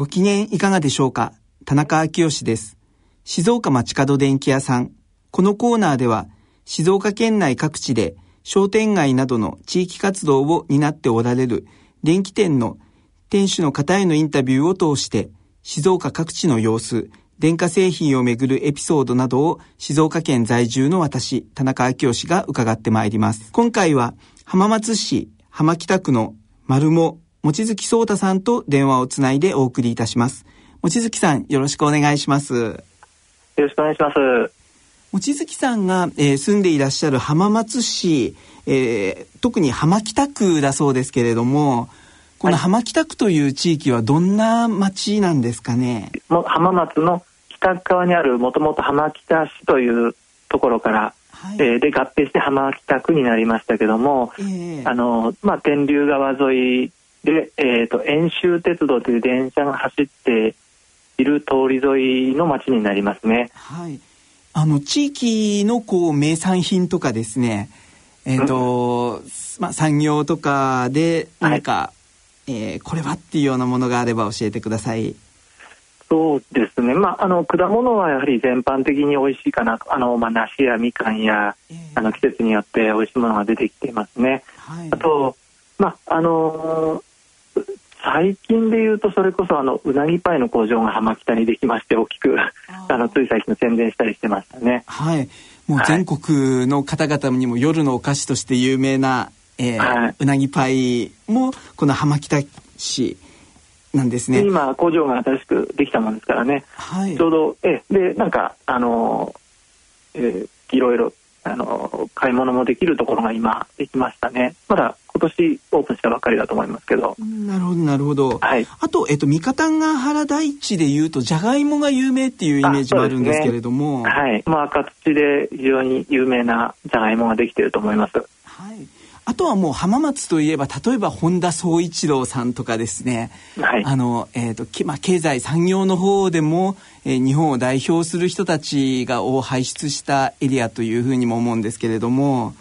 ご機嫌いかがでしょうか？田中昭義です。静岡町角電気屋さん。このコーナーでは、静岡県内各地で商店街などの地域活動を担っておられる電気店の店主の方へのインタビューを通して、静岡各地の様子、電化製品をめぐるエピソードなどを静岡県在住の私、田中昭義が伺ってまいります。今回は浜松市浜北区の丸も望月聡太さんと電話をつないでお送りいたします。望月さん、よろしくお願いします。よろしくお願いします。望月さんが、えー、住んでいらっしゃる浜松市、えー、特に浜北区だそうですけれども、この浜北区という地域はどんな町なんですかね？も浜松の北側にあるもともと浜北市というところから、はい、えー、で合併して浜北区になりましたけども、えー、あのまあ天竜川沿いで、えーと、遠州鉄道という電車が走っている通り沿いの町になりますね。はい、あの地域のこう名産品とかですね、えーと、うん、まあ、産業とかで何か、はい、えー、これはっていうようなものがあれば教えてください。そうですね、まあ、あの果物はやはり全般的に美味しいかなあの、まあ、梨やみかんや、えー、あの季節によって美味しいものが出てきていますね。はい、あと、まああの最近で言うとそれこそあのうなぎパイの工場が浜北にできまして大きく あのつい最近の宣伝したりしてましたね。はいもう全国の方々にも夜のお菓子として有名な、えーはい、うなぎパイもこの浜北市なんですね。今工場が新しくできたもんですからね。はい、ちょうどえでなんかあの、えー、いろいろあの買い物もできるところが今できましたね。まだ今年オープンしたばかりだと思いますけど。なるほどなるほど。はい。あとえっと三方ヶ原大地でいうとじゃがいもが有名っていうイメージもあるんですけれども。ね、はい。まあ赤土で非常に有名なじゃがいもができていると思います。はい。あとはもう浜松といえば例えば本田宗一郎さんとかですね、はい、あの、えーとまあ、経済産業の方でも、えー、日本を代表する人たちがを輩出したエリアというふうにも思うんですけれども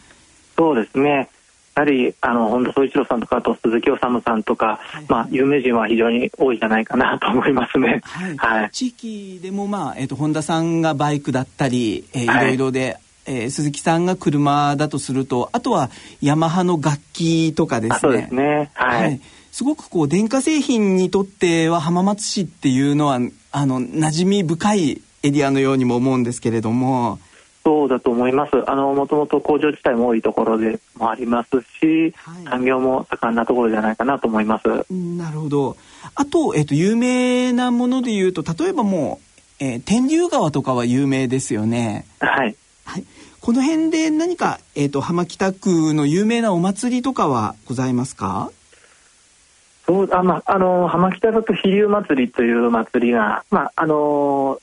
そうですねやはりあの本田宗一郎さんとかあと鈴木治さんとか、はい、まあ、有名人は非常に多いじゃないかなと思いますね。はい、はい、地域でも、まあえーと、本田さんがバイクだったり、えー、いろいろで、えー、鈴木さんが車だとするとあとはヤマハの楽器とかですね。そうですねはい、はい、すごくこう電化製品にとっては浜松市っていうのはあの馴染み深いエリアのようにも思うんですけれども。そうだと思います。あの、もともと工場自体も多いところでもありますし、はい、産業も盛んなところじゃないかなと思います。なるほど。あと、えっ、と、有名なもので言うと、例えばもう、えー、天竜川とかは有名ですよね。はい。はい。この辺で何か、えっ、ー、と、浜北区の有名なお祭りとかはございますか？そうあ、まあ、あの、浜北だと飛龍祭りという祭りが、まあ、あの、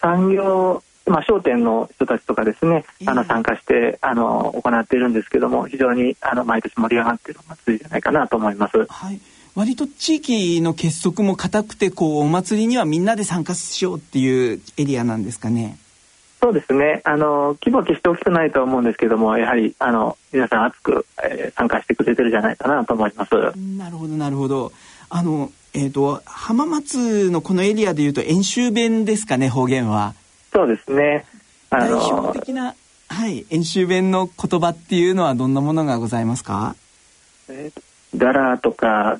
産業、まあ、商店の人たちとかですね、あの参加してあの行っているんですけども非常にあの毎年盛り上がっているお祭りじゃないかなと思います。はい割と地域の結束も固くてこうお祭りにはみんなで参加しようっていうエリアなんですかね。そうですね。あの規模は決して大きくないと思うんですけども、やはりあの皆さん熱く、えー、参加してくれてるじゃないかなと思います。なるほどなるほど。あのえっ、ー、と浜松のこのエリアでいうと演習弁ですかね方言は。そうですね。あの代表的なはい演習弁の言葉っていうのはどんなものがございますか？えー、ダラとか。はい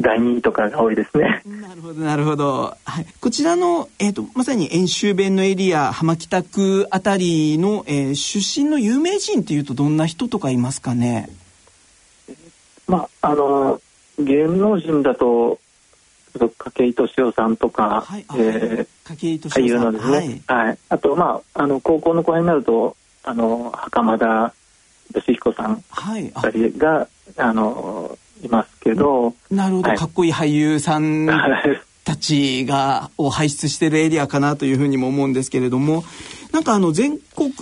第二とかが多いですね。なるほどなるほど。はい。こちらのえっ、ー、とまさに演習弁のエリア浜北区あたりの、えー、出身の有名人っていうとどんな人とかいますかね？まああの芸能人だと筧敏夫さんとか、はいえー、俳優のですね、はい、はい、あとまああの高校の後輩になるとあの袴田義彦さん二人が、はい、あのいますけど。なるほど、はい、かっこいい俳優さん たちが、を輩出しているエリアかなというふうにも思うんですけれども、なんかあの全国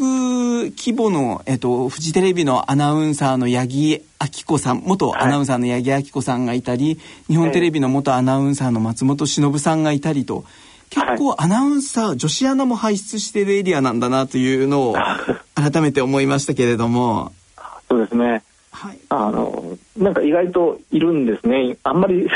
規模の、えっと、フジテレビのアナウンサーの八木亜希子さん、元アナウンサーの八木亜希子さんがいたり、はい、日本テレビの元アナウンサーの松本忍さんがいたりと、結構アナウンサー、はい、女子アナも輩出しているエリアなんだなというのを 改めて思いましたけれども。そうですね。はい、あのなんか意外といるんですね。あんまり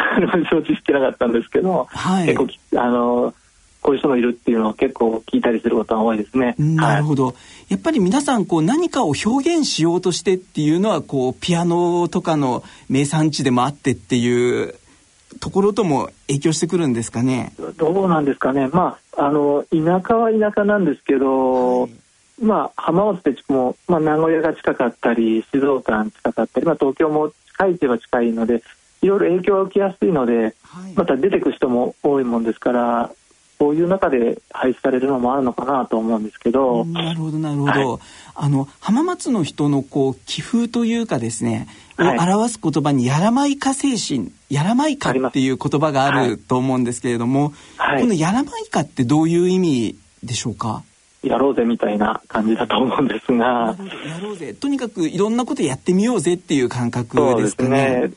承知してなかったんですけど、はい、結構あのこういう人もいるっていうのは結構聞いたりすることは多いですね。なるほど。はい、やっぱり皆さんこう何かを表現しようとしてっていうのはこうピアノとかの名産地でもあってっていうところとも影響してくるんですかね？どうなんですかね。まああの田舎は田舎なんですけど、はい、まあ浜松ってもまあ名古屋が近かったり静岡が近かったり、まあ東京も近いといえば近いので。いろいろ影響を受けやすいので、はい、また出てく人も多いもんですからそういう中で配置されるのもあるのかなと思うんですけど。なるほどなるほど。はい、あの浜松の人のこう気風というかですね、を表す言葉にやらまいか精神、やらまいかっていう言葉があると思うんですけれども、はい、このやらまいかってどういう意味でしょうか？やろうぜみたいな感じだと思うんですが。やろうぜ。とにかくいろんなことやってみようぜっていう感覚ですかね。ね。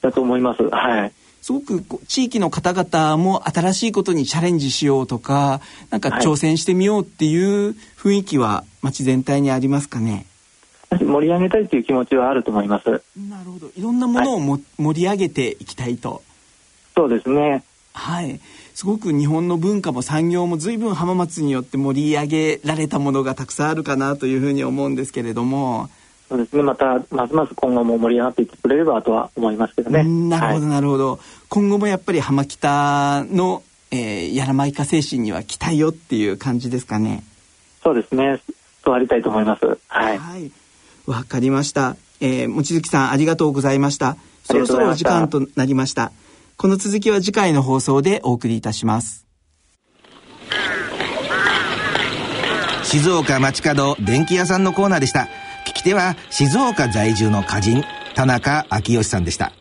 だと思います。はい。すごく地域の方々も新しいことにチャレンジしようとかなんか挑戦してみようっていう雰囲気は町全体にありますかね？盛り上げたいという気持ちはあると思います。なるほど。いろんなものをも、はい、盛り上げていきたいと。そうですね。はい。すごく日本の文化も産業も随分浜松によって盛り上げられたものがたくさんあるかなというふうに思うんですけれどもそうですね。またますます今後も盛り上がっていってくれればとは思いますけどね。なるほど、なるほど。今後もやっぱり浜北の、えー、やらまいか精神には期待よっていう感じですかね。そうですね。そうありたいと思います。はい。わ、はい、かりました。えー、望月さんありがとうございました。そろそろお時間となりました。この続きは次回の放送でお送りいたします。静岡町角電気屋さんのコーナーでした聞き手は静岡在住の歌人田中昭義さんでした。